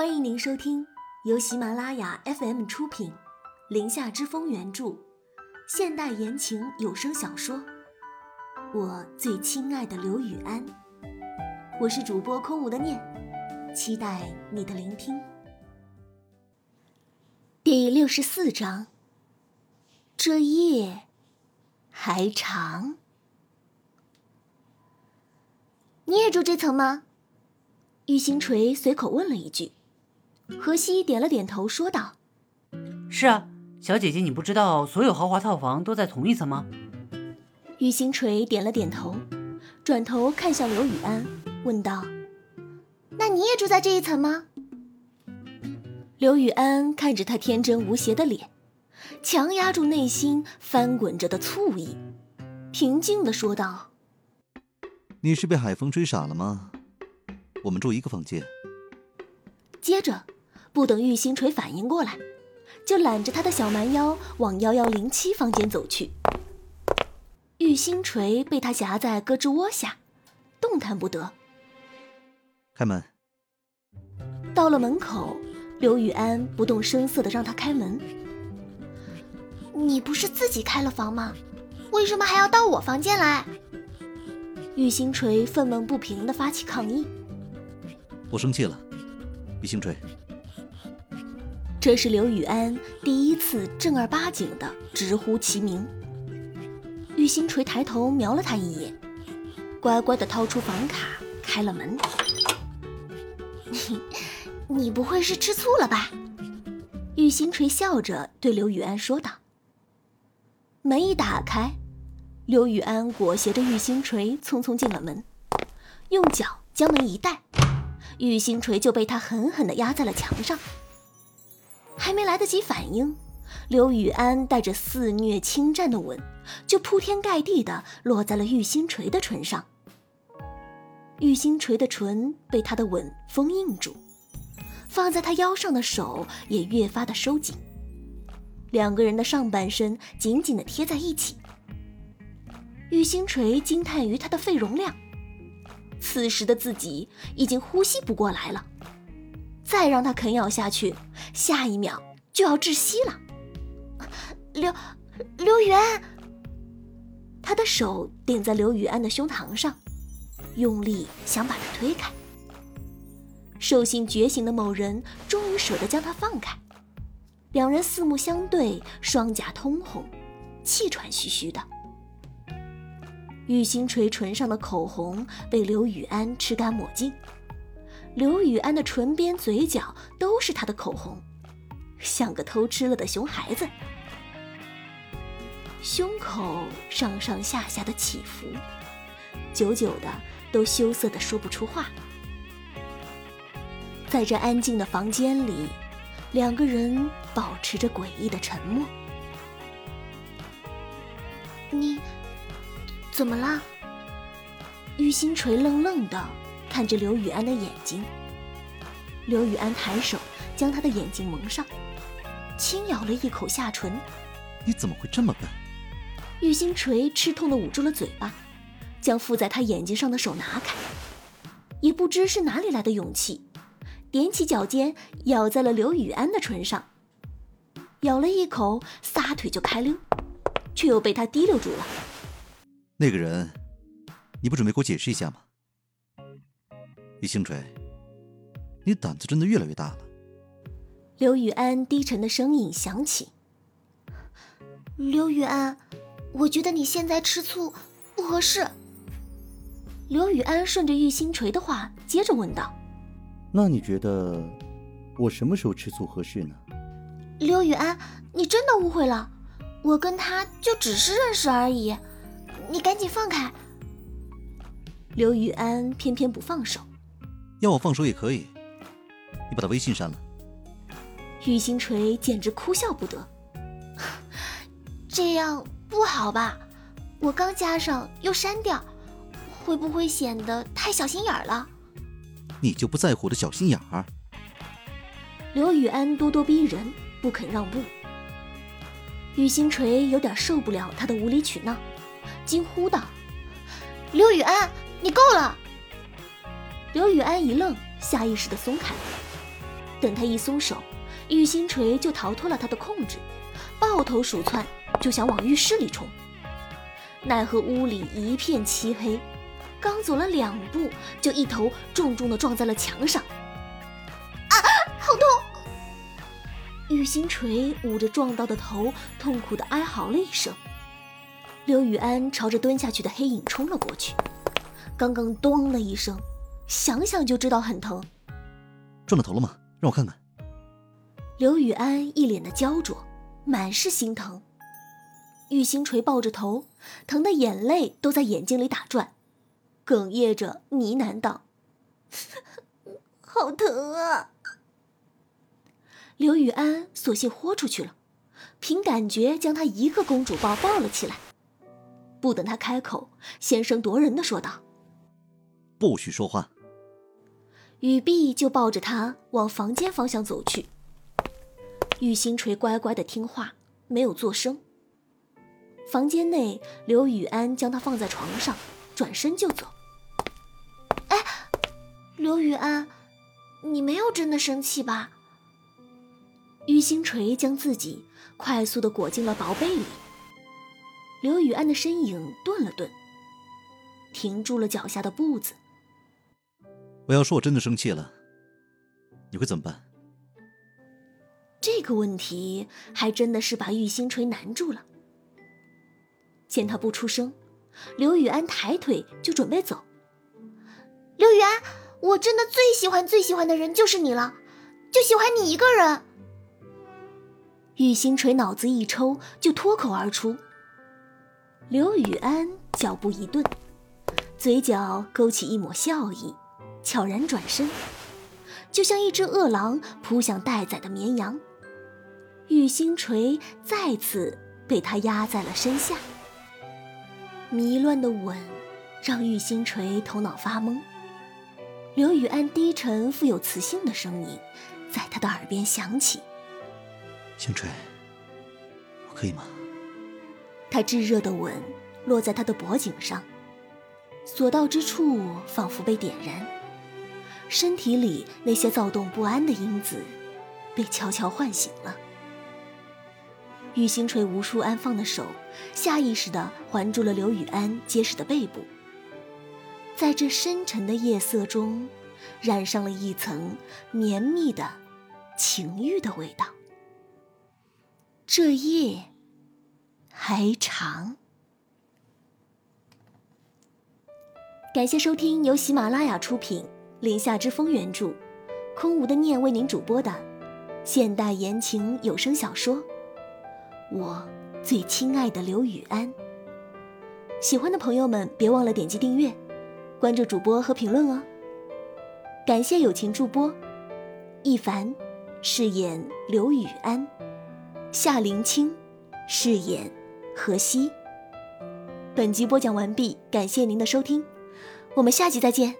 欢迎您收听由喜马拉雅 FM 出品，《林下之风》原著，现代言情有声小说《我最亲爱的刘雨安》。我是主播空无的念，期待你的聆听。第六十四章，这夜还长。你也住这层吗？玉星锤随口问了一句。何西点了点头，说道：“是啊，小姐姐，你不知道所有豪华套房都在同一层吗？”玉星锤点了点头，转头看向刘雨安，问道：“那你也住在这一层吗？”刘雨安看着他天真无邪的脸，强压住内心翻滚着的醋意，平静的说道。你是被海风吹傻了吗？我们住一个房间。接着，不等玉星锤反应过来，就揽着他的小蛮腰往幺幺零七房间走去。玉星锤被他夹在胳肢窝下，动弹不得。开门。到了门口，刘雨安不动声色的让他开门。你不是自己开了房吗？为什么还要到我房间来？玉星锤愤懑不平的发起抗议：“我生气了，玉星锤。”这是刘雨安第一次正儿八经的直呼其名。玉星锤抬头瞄了他一眼，乖乖地掏出房卡开了门。你，你不会是吃醋了吧？玉星锤笑着对刘雨安说道。门一打开。刘雨安裹挟着玉星锤匆匆进了门，用脚将门一带，玉星锤就被他狠狠地压在了墙上。还没来得及反应，刘雨安带着肆虐侵占的吻，就铺天盖地的落在了玉星锤的唇上。玉星锤的唇被他的吻封印住，放在他腰上的手也越发的收紧，两个人的上半身紧紧的贴在一起。玉星锤惊叹于他的肺容量，此时的自己已经呼吸不过来了，再让他啃咬下去，下一秒就要窒息了。刘刘雨安，他的手顶在刘雨安的胸膛上，用力想把他推开。兽性觉醒的某人终于舍得将他放开，两人四目相对，双颊通红，气喘吁吁的。玉星锤唇上的口红被刘雨安吃干抹净，刘雨安的唇边、嘴角都是他的口红，像个偷吃了的熊孩子。胸口上上下下的起伏，久久的都羞涩的说不出话。在这安静的房间里，两个人保持着诡异的沉默。你。怎么了？玉心锤愣愣的看着刘雨安的眼睛。刘雨安抬手将他的眼睛蒙上，轻咬了一口下唇。你怎么会这么笨？玉星锤吃痛的捂住了嘴巴，将附在他眼睛上的手拿开，也不知是哪里来的勇气，踮起脚尖咬在了刘雨安的唇上，咬了一口，撒腿就开溜，却又被他提溜住了。那个人，你不准备给我解释一下吗？玉星锤，你胆子真的越来越大了。刘雨安低沉的声音响起：“刘雨安，我觉得你现在吃醋不合适。”刘雨安顺着玉星锤的话接着问道：“那你觉得我什么时候吃醋合适呢？”刘雨安，你真的误会了，我跟他就只是认识而已。你赶紧放开！刘雨安偏偏不放手，要我放手也可以，你把他微信删了。玉星锤简直哭笑不得，这样不好吧？我刚加上又删掉，会不会显得太小心眼儿了？你就不在乎我的小心眼儿？刘雨安咄咄逼人，不肯让步。玉星锤有点受不了他的无理取闹。惊呼道：“刘雨安，你够了！”刘雨安一愣，下意识的松开。等他一松手，玉星锤就逃脱了他的控制，抱头鼠窜，就想往浴室里冲。奈何屋里一片漆黑，刚走了两步，就一头重重的撞在了墙上。啊，好痛！玉星锤捂着撞到的头，痛苦的哀嚎了一声。刘雨安朝着蹲下去的黑影冲了过去，刚刚咚了一声，想想就知道很疼。撞到头了吗？让我看看。刘雨安一脸的焦灼，满是心疼。玉星锤抱着头，疼的眼泪都在眼睛里打转，哽咽着呢喃道：“好疼啊！”刘雨安索性豁出去了，凭感觉将他一个公主抱抱了起来。不等他开口，先声夺人的说道：“不许说话。”雨碧就抱着他往房间方向走去。玉星锤乖乖的听话，没有作声。房间内，刘雨安将他放在床上，转身就走。哎，刘雨安，你没有真的生气吧？玉星锤将自己快速的裹进了薄被里。刘雨安的身影顿了顿，停住了脚下的步子。我要说我真的生气了，你会怎么办？这个问题还真的是把玉星锤难住了。见他不出声，刘雨安抬腿就准备走。刘雨安，我真的最喜欢最喜欢的人就是你了，就喜欢你一个人。玉星锤脑子一抽，就脱口而出。刘雨安脚步一顿，嘴角勾起一抹笑意，悄然转身，就像一只饿狼扑向待宰的绵羊。玉星锤再次被他压在了身下。迷乱的吻让玉星锤头脑发懵。刘雨安低沉富有磁性的声音在他的耳边响起：“星锤，我可以吗？”他炙热的吻落在他的脖颈上，所到之处仿佛被点燃，身体里那些躁动不安的因子被悄悄唤醒了。玉星锤无数安放的手，下意识地环住了刘雨安结实的背部，在这深沉的夜色中，染上了一层绵密的情欲的味道。这夜还长。感谢收听由喜马拉雅出品、林下之风原著、空无的念为您主播的现代言情有声小说。我最亲爱的刘雨安，喜欢的朋友们别忘了点击订阅、关注主播和评论哦。感谢友情助播一凡饰演刘雨安，夏林清饰演何西。本集播讲完毕，感谢您的收听，我们下集再见。